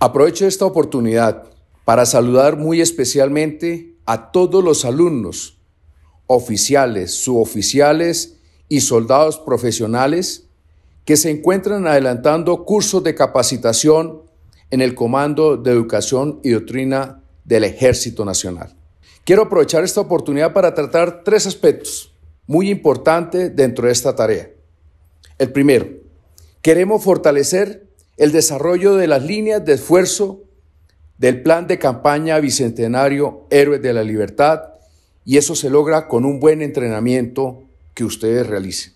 Aprovecho esta oportunidad para saludar muy especialmente a todos los alumnos, oficiales, suboficiales y soldados profesionales que se encuentran adelantando cursos de capacitación en el Comando de Educación y Doctrina del Ejército Nacional. Quiero aprovechar esta oportunidad para tratar tres aspectos muy importantes dentro de esta tarea. El primero, queremos fortalecer el desarrollo de las líneas de esfuerzo del plan de campaña bicentenario Héroes de la Libertad y eso se logra con un buen entrenamiento que ustedes realicen.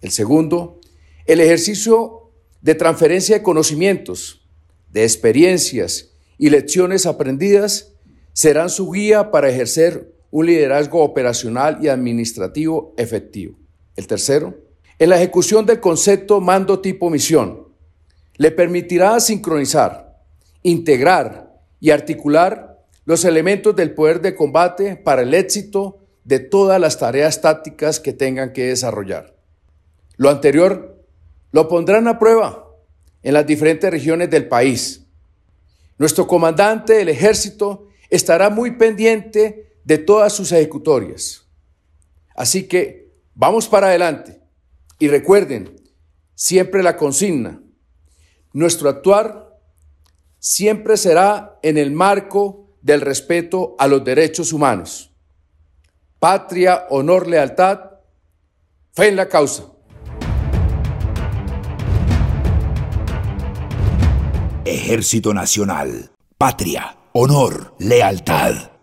El segundo, el ejercicio de transferencia de conocimientos, de experiencias y lecciones aprendidas serán su guía para ejercer un liderazgo operacional y administrativo efectivo. El tercero, en la ejecución del concepto mando tipo misión, le permitirá sincronizar, integrar y articular los elementos del poder de combate para el éxito de todas las tareas tácticas que tengan que desarrollar. Lo anterior lo pondrán a prueba en las diferentes regiones del país. Nuestro comandante del ejército estará muy pendiente de todas sus ejecutorias. Así que vamos para adelante y recuerden siempre la consigna. Nuestro actuar siempre será en el marco del respeto a los derechos humanos. Patria, honor, lealtad, fe en la causa. Ejército Nacional. Patria honor, lealtad.